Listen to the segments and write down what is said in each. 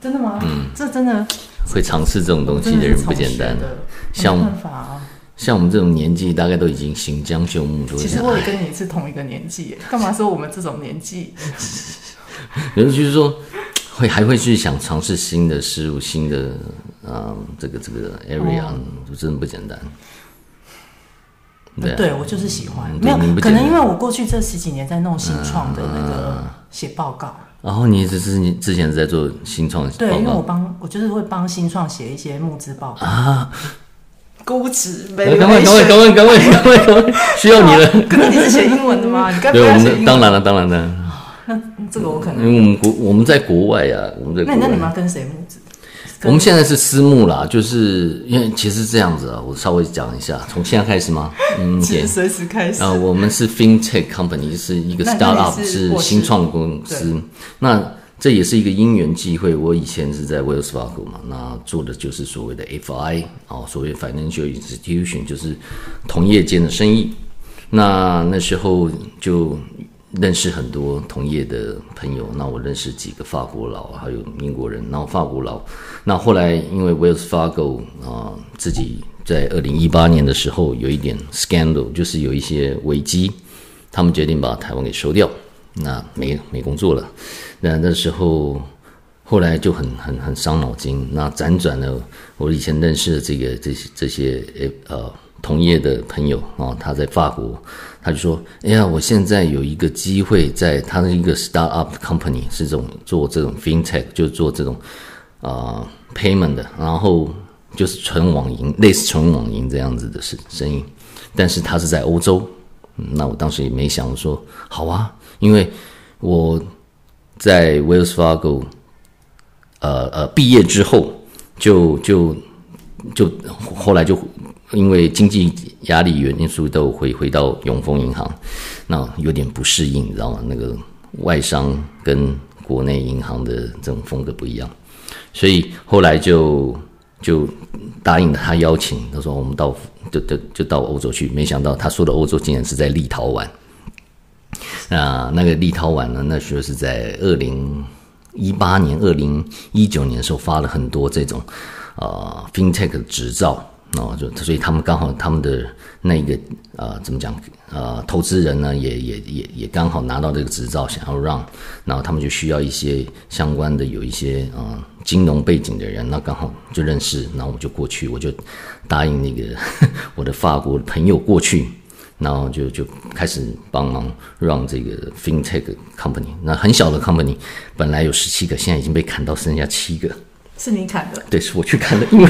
真的吗？嗯，这真的会尝试这种东西的人不简单。像像我们这种年纪，大概都已经行将就木。其实我也跟你是同一个年纪，干嘛说我们这种年纪？有人就是说，会还会去想尝试新的事物，新的啊、嗯，这个这个 area，、哦、真的不简单。对，啊、对我就是喜欢，嗯、没有可能因为我过去这十几年在弄新创的那个写报告。然后你只是你之前是在做新创，对，因为我帮我就是会帮新创写一些募资报告啊，估值，各位各位各位各位各位各位，需要你了。可是你是写英文的吗？你该不要写英文。当然了，当然了。那这个我可能，因为我们国我们在国外呀，我们在国外。那那你们要跟谁募资？我们现在是私募啦，就是因为其实这样子啊，我稍微讲一下，从现在开始吗？嗯，随时开始。啊、呃，我们是 FinTech Company，是一个 Startup，是，是新创公司。那这也是一个因缘际会，我以前是在 Wells Fargo 嘛，那做的就是所谓的 FI 哦，所谓 Financial Institution，就是同业间的生意。那那时候就。认识很多同业的朋友，那我认识几个法国佬，还有英国人，然后法国佬。那后来因为 Wells Fargo 啊、自己在二零一八年的时候有一点 scandal，就是有一些危机，他们决定把台湾给收掉，那没没工作了。那那时候后来就很很很伤脑筋。那辗转了，我以前认识的这个这些这些呃同业的朋友啊、他在法国。他就说：“哎呀，我现在有一个机会，在他的一个 startup company 是这种做这种 fintech，就做这种啊、payment 的，然后就是纯网银，类似纯网银这样子的生生意。但是他是在欧洲，那我当时也没想说好啊，因为我在 Wells Fargo，呃呃毕业之后就就就后来就。”因为经济压力原因素，都回回到永丰银行，那有点不适应，你知道吗？那个外商跟国内银行的这种风格不一样，所以后来就就答应了他邀请，他说我们到就就就到欧洲去，没想到他说的欧洲竟然是在立陶宛。那那个立陶宛呢？那时候是在二零一八年、二零一九年的时候发了很多这种呃 FinTech 的执照。哦，就所以他们刚好他们的那个呃怎么讲呃投资人呢也也也也刚好拿到这个执照，想要让，然后他们就需要一些相关的有一些呃金融背景的人，那刚好就认识，然后我就过去，我就答应那个 我的法国朋友过去，然后就就开始帮忙让这个 FinTech Company，那很小的 Company，本来有十七个，现在已经被砍到剩下七个。是你砍的？对，是我去砍的，因为，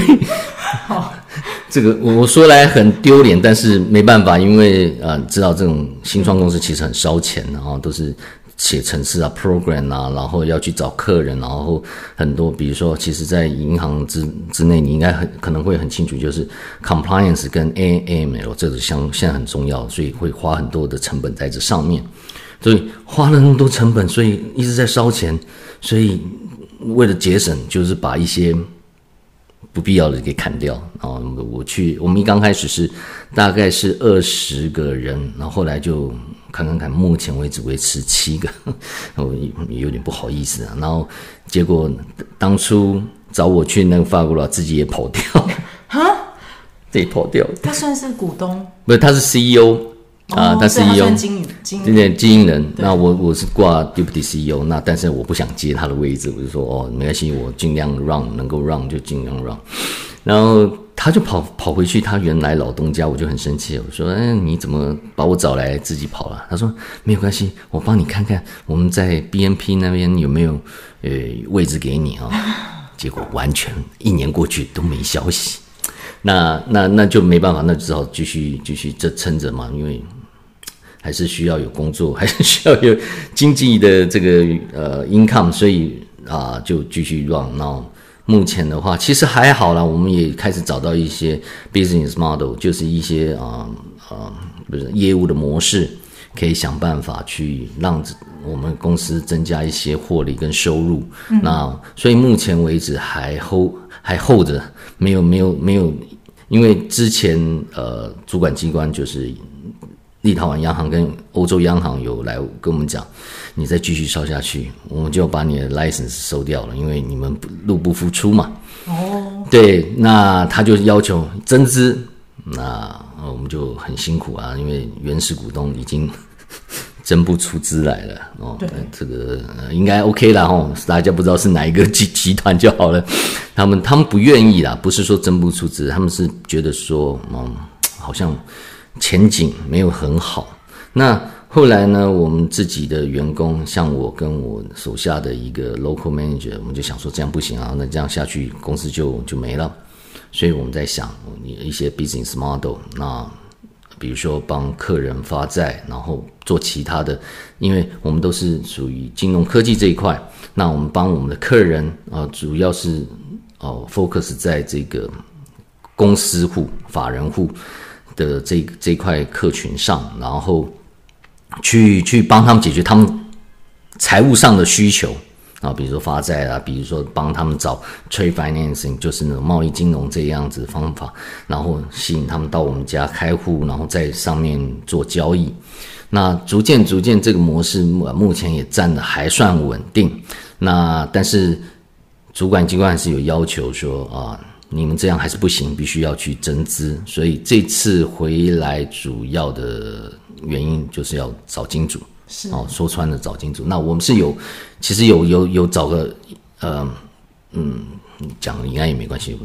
好，这个我说来很丢脸，但是没办法，因为啊、呃，知道这种新创公司其实很烧钱，然后都是写程式啊、program 啊，然后要去找客人，然后很多，比如说，其实，在银行之之内，你应该很可能会很清楚，就是 compliance 跟 AML 这个相现在很重要，所以会花很多的成本在这上面，所以花了那么多成本，所以一直在烧钱，所以。为了节省，就是把一些不必要的给砍掉。然后我去，我们一刚开始是大概是二十个人，然后后来就看看看，目前为止维持七个，我 有点不好意思啊。然后结果当初找我去那个法国佬自己也跑掉，哈，自己跑掉。他算是股东？不是，他是 CEO。啊，他是 CEO，经经经经营人。那我我是挂 Deputy CEO，那但是我不想接他的位置，我就说哦，没关系，我尽量让能够让就尽量让。然后他就跑跑回去他原来老东家，我就很生气，我说哎，你怎么把我找来自己跑了？他说没有关系，我帮你看看我们在 BNP 那边有没有呃位置给你啊。结果完全一年过去都没消息，那那那就没办法，那只好继续继续这撑着嘛，因为。还是需要有工作，还是需要有经济的这个呃 income，所以啊、呃、就继续 run。那目前的话，其实还好啦，我们也开始找到一些 business model，就是一些啊啊、呃呃、不是业务的模式，可以想办法去让我们公司增加一些获利跟收入。嗯、那所以目前为止还 hold 还 hold 着，没有没有没有，因为之前呃主管机关就是。立陶宛央行跟欧洲央行有来跟我们讲，你再继续烧下去，我们就把你的 license 收掉了，因为你们入不敷出嘛。哦，对，那他就要求增资，那我们就很辛苦啊，因为原始股东已经 增不出资来了哦。对，这个应该 OK 了哦，大家不知道是哪一个集集团就好了。他们他们不愿意啦，不是说增不出资，他们是觉得说，嗯，好像。前景没有很好。那后来呢？我们自己的员工，像我跟我手下的一个 local manager，我们就想说这样不行啊，那这样下去公司就就没了。所以我们在想一些 business model，那比如说帮客人发债，然后做其他的，因为我们都是属于金融科技这一块，那我们帮我们的客人啊、主要是哦、focus 在这个公司户、法人户。的这这块客群上，然后去去帮他们解决他们财务上的需求啊，比如说发债啊，比如说帮他们找 trade financing，就是那种贸易金融这样子方法，然后吸引他们到我们家开户，然后在上面做交易。那逐渐逐渐这个模式目前也站得还算稳定。那但是主管机关是有要求说啊。你们这样还是不行，必须要去增资。所以这次回来主要的原因就是要找金主，是哦，说穿了找金主。那我们是有，其实有有有找个，呃，嗯，讲应该也没关系。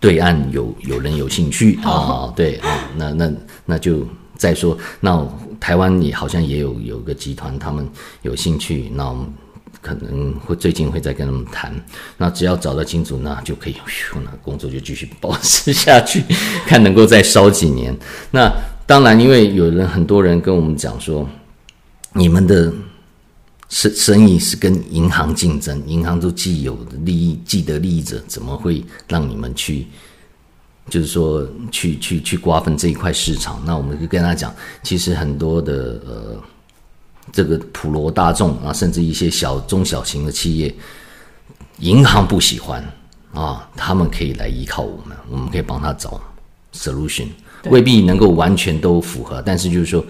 对岸有有人有兴趣啊、哦，对啊、哦，那那那就再说。那台湾也好像也有有个集团，他们有兴趣，那我们。可能会最近会再跟他们谈，那只要找到金主，那就可以，那工作就继续保持下去，看能够再烧几年。那当然，因为有人很多人跟我们讲说，你们的生生意是跟银行竞争，银行都既有的利益，既得利益者，怎么会让你们去，就是说去去去瓜分这一块市场？那我们就跟他讲，其实很多的呃。这个普罗大众啊，甚至一些小中小型的企业，银行不喜欢啊，他们可以来依靠我们，我们可以帮他找 solution，未必能够完全都符合，但是就是说，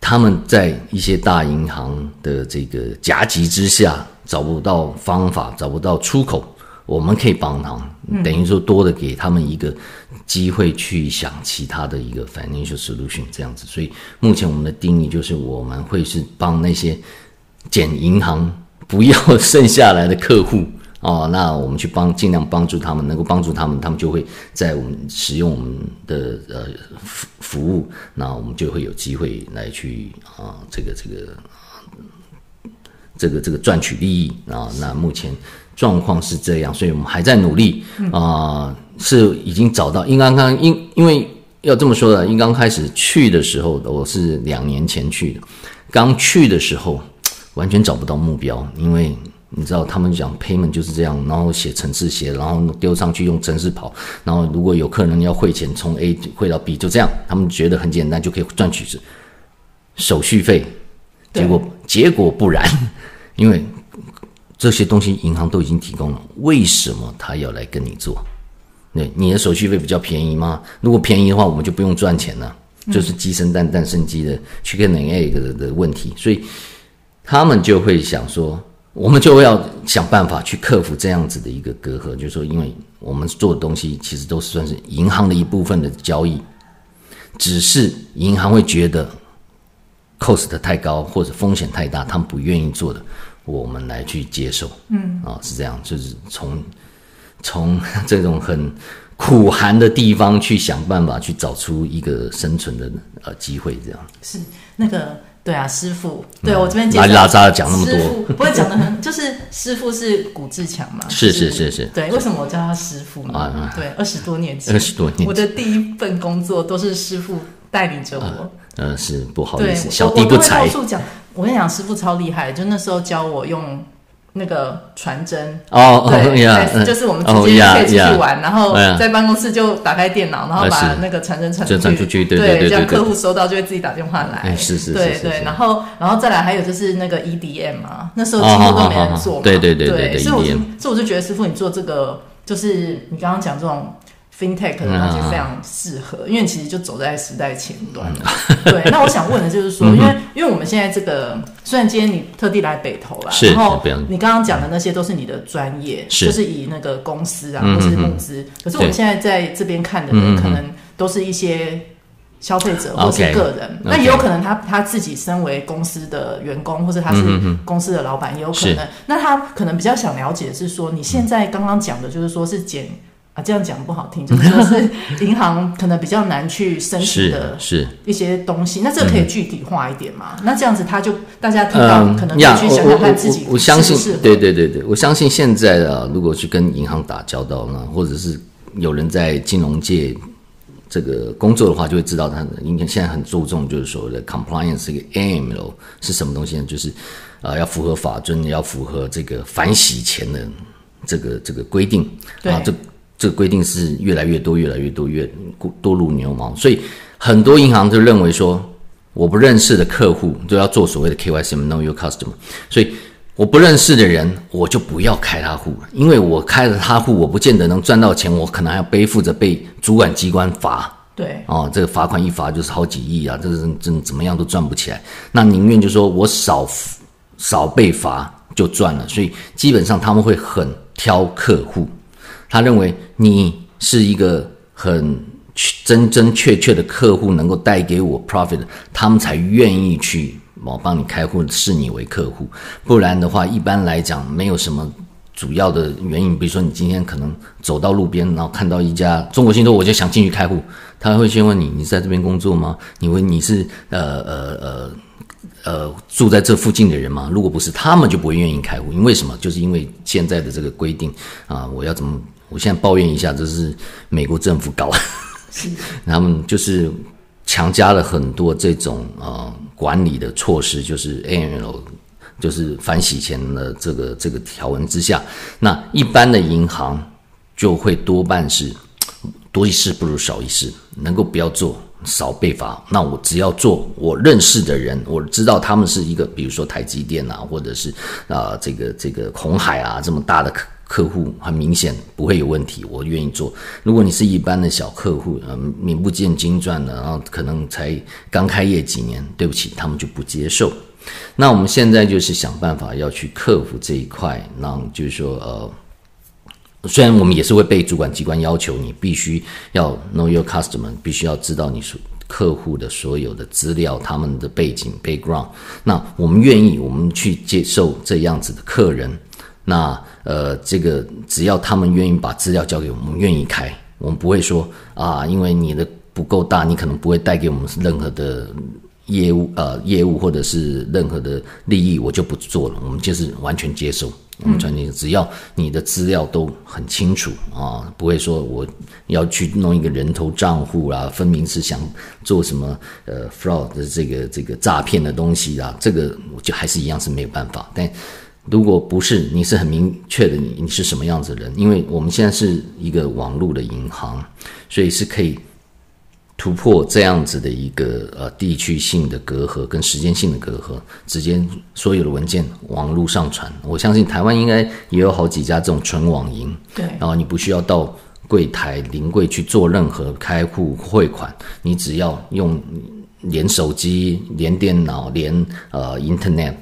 他们在一些大银行的这个夹击之下，找不到方法，找不到出口。我们可以帮他们，等于说多的给他们一个机会去想其他的一个 financial solution 这样子。所以目前我们的定义就是，我们会是帮那些捡银行不要剩下来的客户 哦，那我们去帮尽量帮助他们，能够帮助他们，他们就会在我们使用我们的呃服服务，那我们就会有机会来去啊这个这个这个这个赚取利益啊。那目前。状况是这样，所以我们还在努力啊、是已经找到。因刚刚因因为要这么说的，因刚开始去的时候，我是两年前去的，刚去的时候完全找不到目标，因为你知道他们讲 payment 就是这样，然后写程式写，然后丢上去用程式跑，然后如果有客人要汇钱从 A 汇到 B 就这样，他们觉得很简单就可以赚取手续费，结果结果不然，因为。这些东西银行都已经提供了，为什么他要来跟你做？那，你的手续费比较便宜吗？如果便宜的话，我们就不用赚钱了，就是鸡生蛋，蛋生鸡的 chicken and egg 的的问题。所以他们就会想说，我们就要想办法去克服这样子的一个隔阂，就是说，因为我们做的东西其实都是算是银行的一部分的交易，只是银行会觉得 cost 太高或者风险太大，他们不愿意做的。我们来去接受，嗯。啊，是这样，就是从从 这种很苦寒的地方去想办法去找出一个生存的呃机会，这样。是那个对啊，师傅，对我这边拉里拉杂的讲那么多，不会讲的很，就是师傅是古志强嘛，是是是是，对，为什么我叫他师傅呢？啊，对，二十多年前，二十多年，我的第一份工作都是师傅带领着我，呃，是不好意思，小弟不才。我跟你讲，师傅超厉害，就那时候教我用那个传真。哦，对，就是我们直接可以出去玩，然后在办公室就打开电脑，然后把那个传真传出去，对对对，这样客户收到就会自己打电话来，是是，对对，然后然后再来还有就是那个 EDM 嘛，那时候几乎都没人做嘛，对对对对，所以我就所以我就觉得师傅你做这个，就是你刚刚讲这种 FinTech 的东西非常适合，因为其实就走在时代前端。对，那我想问的就是说，因为因为我们现在这个，虽然今天你特地来北投了，然后你刚刚讲的那些都是你的专业，就是以那个公司啊或是募资，可是我们现在在这边看的人，可能都是一些消费者或是个人，那也有可能他他自己身为公司的员工，或者他是公司的老板，也有可能。那他可能比较想了解的是说，你现在刚刚讲的就是说是减。啊，这样讲不好听，就是说是银行可能比较难去申 请的，是一些东西。那这个可以具体化一点嘛？嗯、那这样子他就大家听到可能可以去想想看自己我，相信，对对对对，我相信现在啊，如果去跟银行打交道呢，或者是有人在金融界这个工作的话，就会知道他的银行现在很注重就是所谓的 compliance，这个 aim 喽是什么东西呢？就是啊，要符合法遵，要符合这个反洗钱的这个这个规定啊，这。这个规定是越来越多，越来越多，越多如牛毛，所以很多银行就认为说，我不认识的客户都要做所谓的 KYC，Know Your Customer，所以我不认识的人，我就不要开他户，因为我开了他户，我不见得能赚到钱，我可能还要背负着被主管机关罚。对，哦，这个罚款一罚就是好几亿啊，这个真真怎么样都赚不起来，那宁愿就说我少少被罚就赚了，所以基本上他们会很挑客户。他认为你是一个很真真确确的客户，能够带给我 profit，他们才愿意去我帮你开户，视你为客户。不然的话，一般来讲没有什么主要的原因。比如说，你今天可能走到路边，然后看到一家中国信托，我就想进去开户，他会先问你：你在这边工作吗？你问你是呃呃呃呃住在这附近的人吗？如果不是，他们就不会愿意开户。因为什么？就是因为现在的这个规定啊，我要怎么？我现在抱怨一下，这是美国政府搞的，是 他们就是强加了很多这种呃管理的措施，就是 AML，就是反洗钱的这个这个条文之下，那一般的银行就会多半是多一事不如少一事，能够不要做少被罚。那我只要做我认识的人，我知道他们是一个，比如说台积电啊，或者是啊、呃、这个这个红海啊这么大的客。户很明显不会有问题，我愿意做。如果你是一般的小客户，呃，名不见经传的，然后可能才刚开业几年，对不起，他们就不接受。那我们现在就是想办法要去克服这一块，那就是说，呃，虽然我们也是会被主管机关要求，你必须要 know your customer，必须要知道你所客户的所有的资料，他们的背景 background。那我们愿意，我们去接受这样子的客人。那呃，这个只要他们愿意把资料交给我们，愿意开，我们不会说啊，因为你的不够大，你可能不会带给我们任何的业务呃业务或者是任何的利益，我就不做了。我们就是完全接受，我们传递，只要你的资料都很清楚啊，不会说我要去弄一个人头账户啦，分明是想做什么呃 fraud 的这个这个诈骗的东西啊，这个我就还是一样是没有办法，但。如果不是，你是很明确的你，你你是什么样子的人？因为我们现在是一个网络的银行，所以是可以突破这样子的一个呃地区性的隔阂跟时间性的隔阂，直接所有的文件网络上传。我相信台湾应该也有好几家这种纯网银，对，然后你不需要到柜台临柜去做任何开户汇款，你只要用连手机、连电脑、连呃 Internet。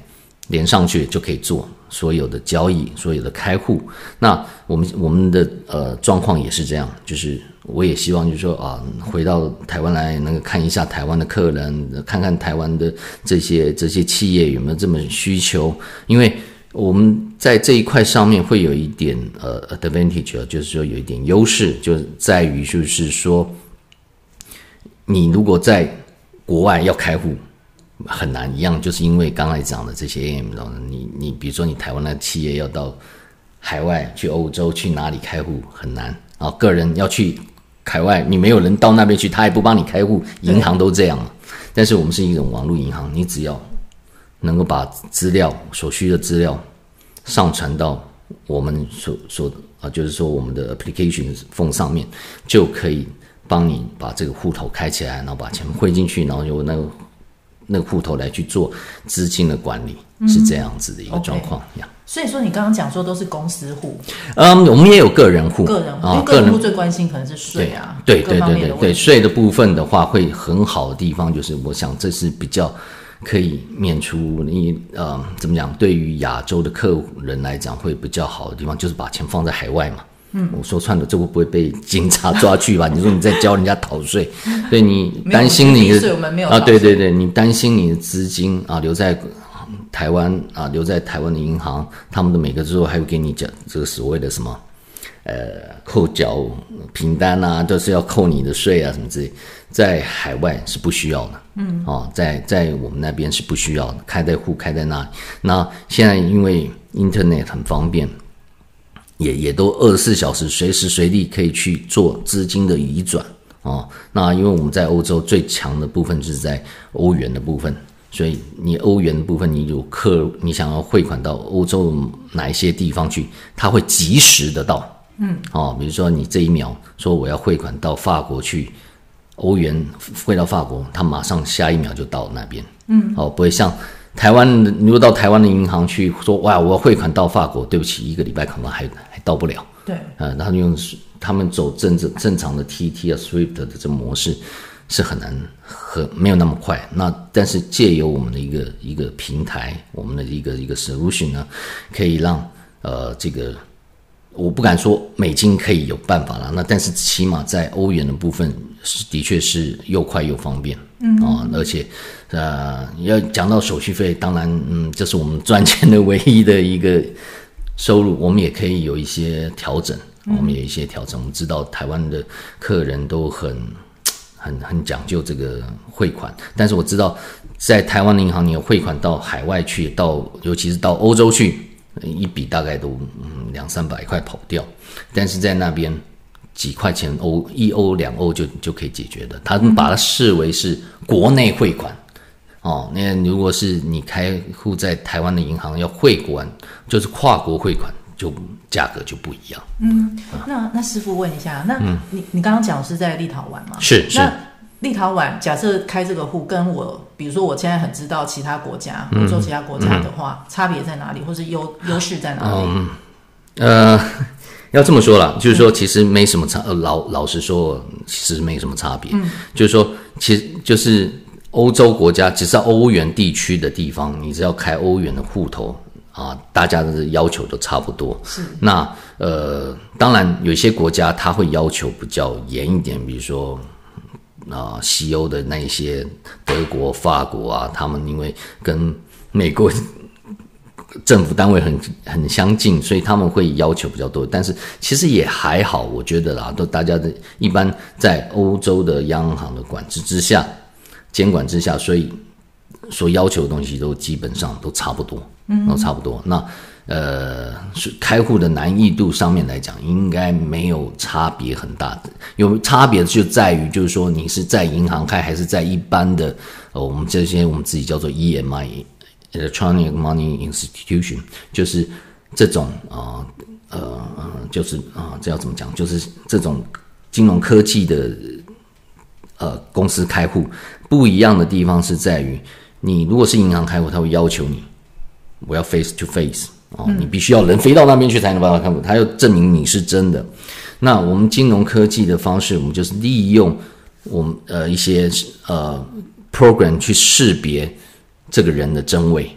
连上去就可以做所有的交易，所有的开户。那我们我们的呃状况也是这样，就是我也希望就是说啊，回到台湾来能够看一下台湾的客人，看看台湾的这些这些企业有没有这么需求。因为我们在这一块上面会有一点呃 advantage，就是说有一点优势，就在于就是说，你如果在国外要开户。很难一样，就是因为刚才讲的这些 AM，你你比如说你台湾的企业要到海外去欧洲去哪里开户很难啊，个人要去海外，你没有人到那边去，他也不帮你开户，银行都这样。但是我们是一种网络银行，你只要能够把资料所需的资料上传到我们所所啊，就是说我们的 application phone 上面，就可以帮你把这个户头开起来，然后把钱汇进去，然后有那个。那个户头来去做资金的管理，嗯、是这样子的一个状况呀。Okay. 所以说，你刚刚讲说都是公司户，嗯，我们也有个人户，个人户，个人户最关心可能是税啊，对对对对对，税的部分的话，会很好的地方就是，我想这是比较可以免除你呃怎么讲，对于亚洲的客人来讲会比较好的地方，就是把钱放在海外嘛。嗯，我说串了，这会不会被警察抓去吧？你说你在教人家逃税，对你担心你的啊，对对对，你担心你的资金啊留在。台湾啊，留在台湾的银行，他们的每个之后还会给你讲这个所谓的什么，呃，扣缴凭单啊，都是要扣你的税啊，什么之类，在海外是不需要的，嗯，哦，在在我们那边是不需要的，开在户开在那里。那现在因为 Internet 很方便，也也都二十四小时随时随地可以去做资金的移转哦。那因为我们在欧洲最强的部分就是在欧元的部分。所以你欧元的部分，你有客，你想要汇款到欧洲哪一些地方去，它会及时的到，嗯，哦，比如说你这一秒说我要汇款到法国去，欧元汇到法国，它马上下一秒就到那边，嗯，哦，不会像台湾，如果到台湾的银行去说哇，我要汇款到法国，对不起，一个礼拜可能还还到不了，对，嗯，然后用他们走正正正常的 TT 啊 SWIFT 的这模式。是很难很没有那么快，那但是借由我们的一个一个平台，我们的一个一个 solution 呢，可以让呃这个我不敢说美金可以有办法了，那但是起码在欧元的部分是的确是又快又方便，嗯啊，而且呃要讲到手续费，当然嗯这是我们赚钱的唯一的一个收入，我们也可以有一些调整，我们有一些调整，我们知道台湾的客人都很。很很讲究这个汇款，但是我知道，在台湾的银行，你有汇款到海外去，到尤其是到欧洲去，一笔大概都嗯两三百块跑不掉，但是在那边几块钱欧一欧两欧就就可以解决的，他们把它视为是国内汇款，哦，那如果是你开户在台湾的银行要汇款，就是跨国汇款。就价格就不一样。嗯，那那师傅问一下，那你你刚刚讲是在立陶宛吗？是是。那立陶宛假设开这个户，跟我比如说我现在很知道其他国家，欧洲其他国家的话，差别在哪里，或是优优势在哪里？嗯，呃，要这么说啦，就是说其实没什么差。呃，老老实说，其实没什么差别。嗯，就是说，其实就是欧洲国家，只是欧元地区的地方，你只要开欧元的户头。啊，大家的要求都差不多。是。那呃，当然有些国家他会要求比较严一点，比如说啊，西欧的那些德国、法国啊，他们因为跟美国政府单位很很相近，所以他们会要求比较多。但是其实也还好，我觉得啦，都大家的一般在欧洲的央行的管制之下、监管之下，所以所要求的东西都基本上都差不多。嗯，都差不多。那呃，开户的难易度上面来讲，应该没有差别很大的。有差别就在于，就是说你是在银行开，还是在一般的呃，我们这些我们自己叫做 EMI（Electronic Money Institution），就是这种啊呃，呃，就是啊，这要怎么讲？就是这种金融科技的呃公司开户不一样的地方是在于，你如果是银行开户，他会要求你。我要 face to face 哦，你必须要人飞到那边去才能办法看。他要证明你是真的。那我们金融科技的方式，我们就是利用我们呃一些呃 program 去识别这个人的真伪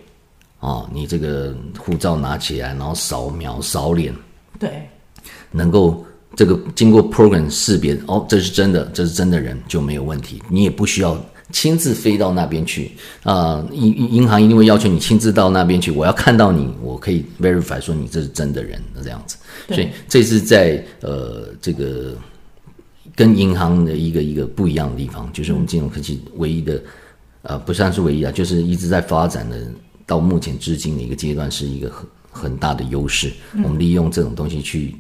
哦，你这个护照拿起来，然后扫描扫脸，对，能够这个经过 program 识别哦，这是真的，这是真的人就没有问题，你也不需要。亲自飞到那边去啊！银、呃、银行一定会要求你亲自到那边去。我要看到你，我可以 verify 说你这是真的人，这样子。所以这是在呃这个跟银行的一个一个不一样的地方，就是我们金融科技唯一的呃不算是唯一啊，就是一直在发展的到目前至今的一个阶段，是一个很很大的优势。我们利用这种东西去。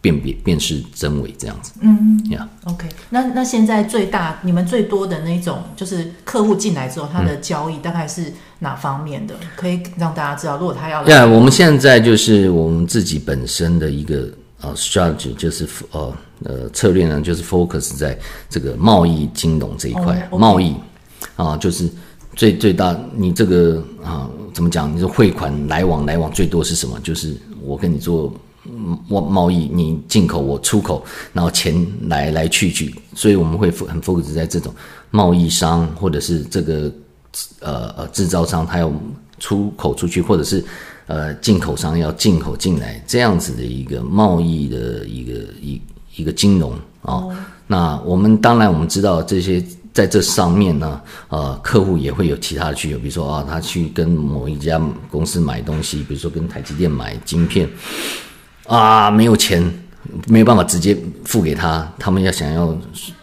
辨别辨识真伪这样子，嗯呀，OK，那那现在最大你们最多的那种就是客户进来之后，他的交易大概是哪方面的？嗯、可以让大家知道，如果他要来，呀，我们现在就是我们自己本身的一个呃 strategy，就是呃呃策略呢，就是 focus 在这个贸易金融这一块，贸易啊，就是最最大，你这个啊，怎么讲？你说汇款来往来往最多是什么？就是我跟你做贸贸易，你进口我出口，然后钱来来去去，所以我们会很 focus 在这种贸易商或者是这个呃呃制造商，他要出口出去，或者是呃进口商要进口进来这样子的一个贸易的一个一一个金融啊。哦、那我们当然我们知道这些。在这上面呢，呃，客户也会有其他的需求，比如说啊，他去跟某一家公司买东西，比如说跟台积电买晶片，啊，没有钱，没有办法直接付给他，他们要想要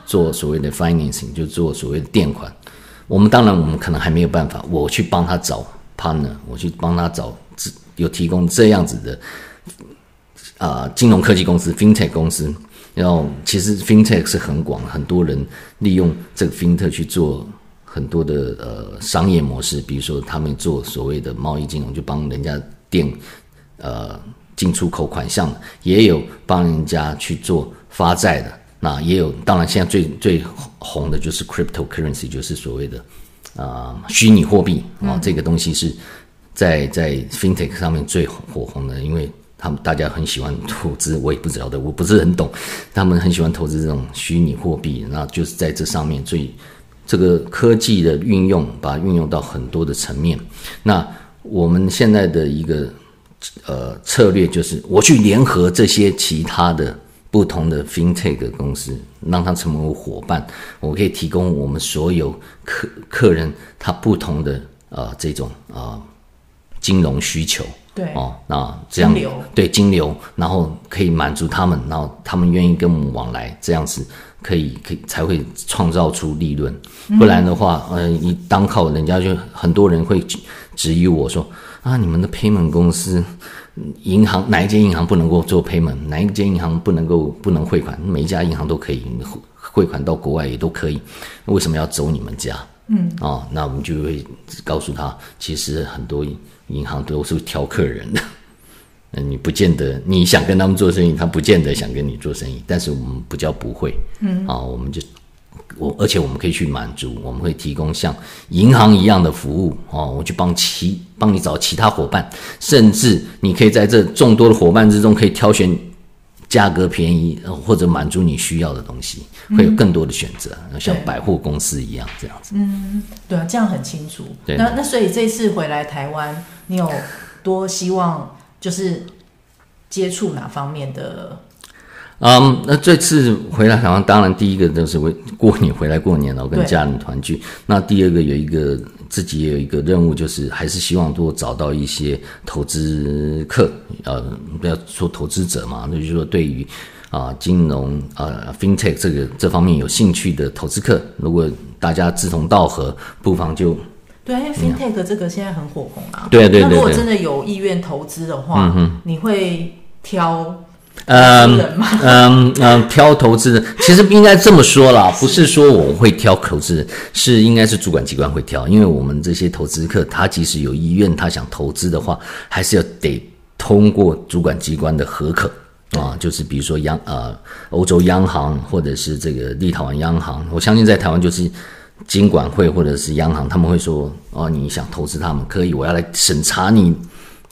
做所谓的 financing，就做所谓的垫款。我们当然，我们可能还没有办法，我去帮他找 partner，我去帮他找有提供这样子的啊、金融科技公司，FinTech 公司。然后，其实 FinTech 是很广，很多人利用这个 FinTech 去做很多的呃商业模式，比如说他们做所谓的贸易金融，就帮人家垫呃进出口款项，也有帮人家去做发债的，那也有，当然现在最最红的就是 Cryptocurrency，就是所谓的啊、呃、虚拟货币啊、哦，这个东西是在在 FinTech 上面最火红的，因为。他们大家很喜欢投资，我也不知道的，我不是很懂。他们很喜欢投资这种虚拟货币，那就是在这上面，所以这个科技的运用，把它运用到很多的层面。那我们现在的一个呃策略就是，我去联合这些其他的不同的 FinTech 公司，让它成为我伙伴，我可以提供我们所有客客人他不同的呃这种啊、金融需求。对哦，那这样金对金流，然后可以满足他们，然后他们愿意跟我们往来，这样子可以可以才会创造出利润。不然的话，嗯、呃，你单靠人家就很多人会质疑我说啊，你们的 payment 公司，银行哪一间银行不能够做 payment，哪一间银行不能够不能汇款？每一家银行都可以汇款到国外也都可以，为什么要走你们家？嗯，哦，那我们就会告诉他，其实很多。银行都是挑客人的，那，你不见得你想跟他们做生意，他不见得想跟你做生意。但是我们不叫不会，嗯，啊，我们就我，而且我们可以去满足，我们会提供像银行一样的服务哦，我去帮其帮你找其他伙伴，甚至你可以在这众多的伙伴之中，可以挑选。价格便宜，或者满足你需要的东西，会有更多的选择，嗯、像百货公司一样这样子。嗯，对啊，这样很清楚。对，那那所以这次回来台湾，你有多希望就是接触哪方面的？嗯，那这次回来台湾，当然第一个就是为过年回来过年了，跟家人团聚。那第二个有一个。自己也有一个任务，就是还是希望多找到一些投资客，呃，不要说投资者嘛，那就是说对于啊、金融啊、FinTech 这个这方面有兴趣的投资客，如果大家志同道合，不妨就对，因为 FinTech 这个现在很火红啊。对对对。那如果真的有意愿投资的话，嗯、你会挑？嗯嗯嗯，挑投资人，其实应该这么说啦，不是说我会挑投资人，是应该是主管机关会挑，因为我们这些投资客，他即使有意愿，他想投资的话，还是要得通过主管机关的核可啊，就是比如说央呃欧洲央行或者是这个立陶宛央行，我相信在台湾就是金管会或者是央行，他们会说哦，你想投资他们可以，我要来审查你。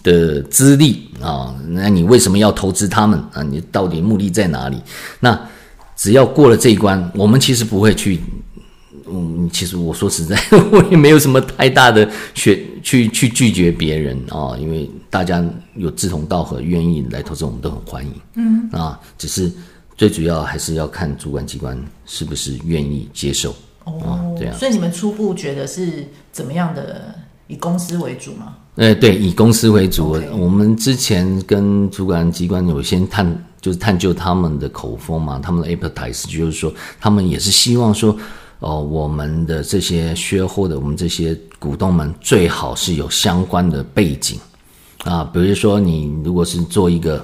的资历啊，那你为什么要投资他们啊？你到底目的在哪里？那只要过了这一关，我们其实不会去，嗯，其实我说实在，我也没有什么太大的选去去拒绝别人啊，因为大家有志同道合，愿意来投资，我们都很欢迎。嗯啊，只是最主要还是要看主管机关是不是愿意接受哦。这样，所以你们初步觉得是怎么样的？以公司为主吗？呃，对，以公司为主。我们之前跟主管机关有先探，就是探究他们的口风嘛，他们的 appetite 就是说，他们也是希望说，哦、呃，我们的这些 shareholder，我们这些股东们最好是有相关的背景啊，比如说你如果是做一个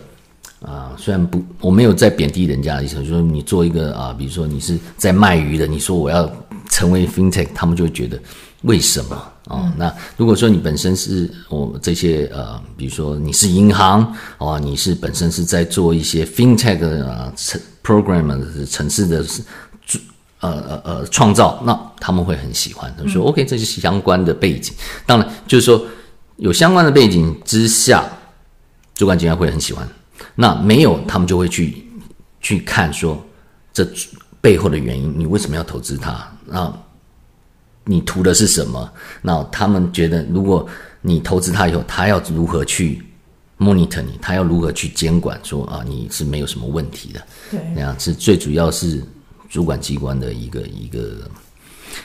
啊，虽然不，我没有在贬低人家的意思，就是说你做一个啊，比如说你是在卖鱼的，你说我要成为 fintech，他们就会觉得。为什么啊、哦？那如果说你本身是我、哦、这些呃，比如说你是银行哦，你是本身是在做一些 fintech 啊、呃、程 program 的程式的呃呃呃创造，那他们会很喜欢。他说、嗯、OK，这就是相关的背景。当然，就是说有相关的背景之下，主管机关会很喜欢。那没有，他们就会去去看说这背后的原因，你为什么要投资它？那你图的是什么？那他们觉得，如果你投资他以后，他要如何去 monitor 你？他要如何去监管？说啊，你是没有什么问题的。对，那样是最主要是主管机关的一个一个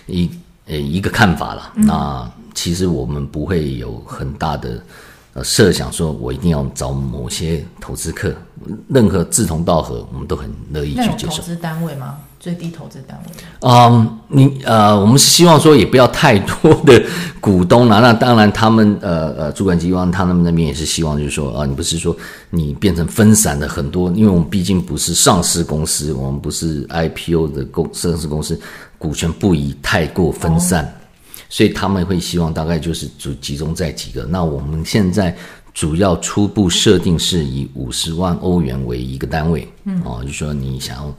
一呃一个看法了。嗯、那其实我们不会有很大的。呃，设想说，我一定要找某些投资客，任何志同道合，我们都很乐意去接受。投资单位吗？最低投资单位？嗯，你呃，我们是希望说，也不要太多的股东啦。那当然，他们呃呃，主管机关他们那边也是希望，就是说啊、呃，你不是说你变成分散的很多，因为我们毕竟不是上市公司，我们不是 IPO 的公上市公司，股权不宜太过分散。哦所以他们会希望大概就是主集中在几个。那我们现在主要初步设定是以五十万欧元为一个单位，嗯，哦，就是说你想要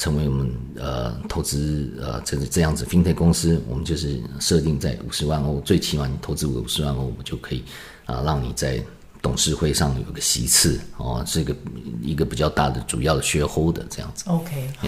成为我们呃投资呃这这样子 FinTech 公司，我们就是设定在五十万欧，最起码你投资五十万欧，我们就可以啊、呃、让你在董事会上有个席次哦，这个一个比较大的主要的 shareholder 这样子。OK，好。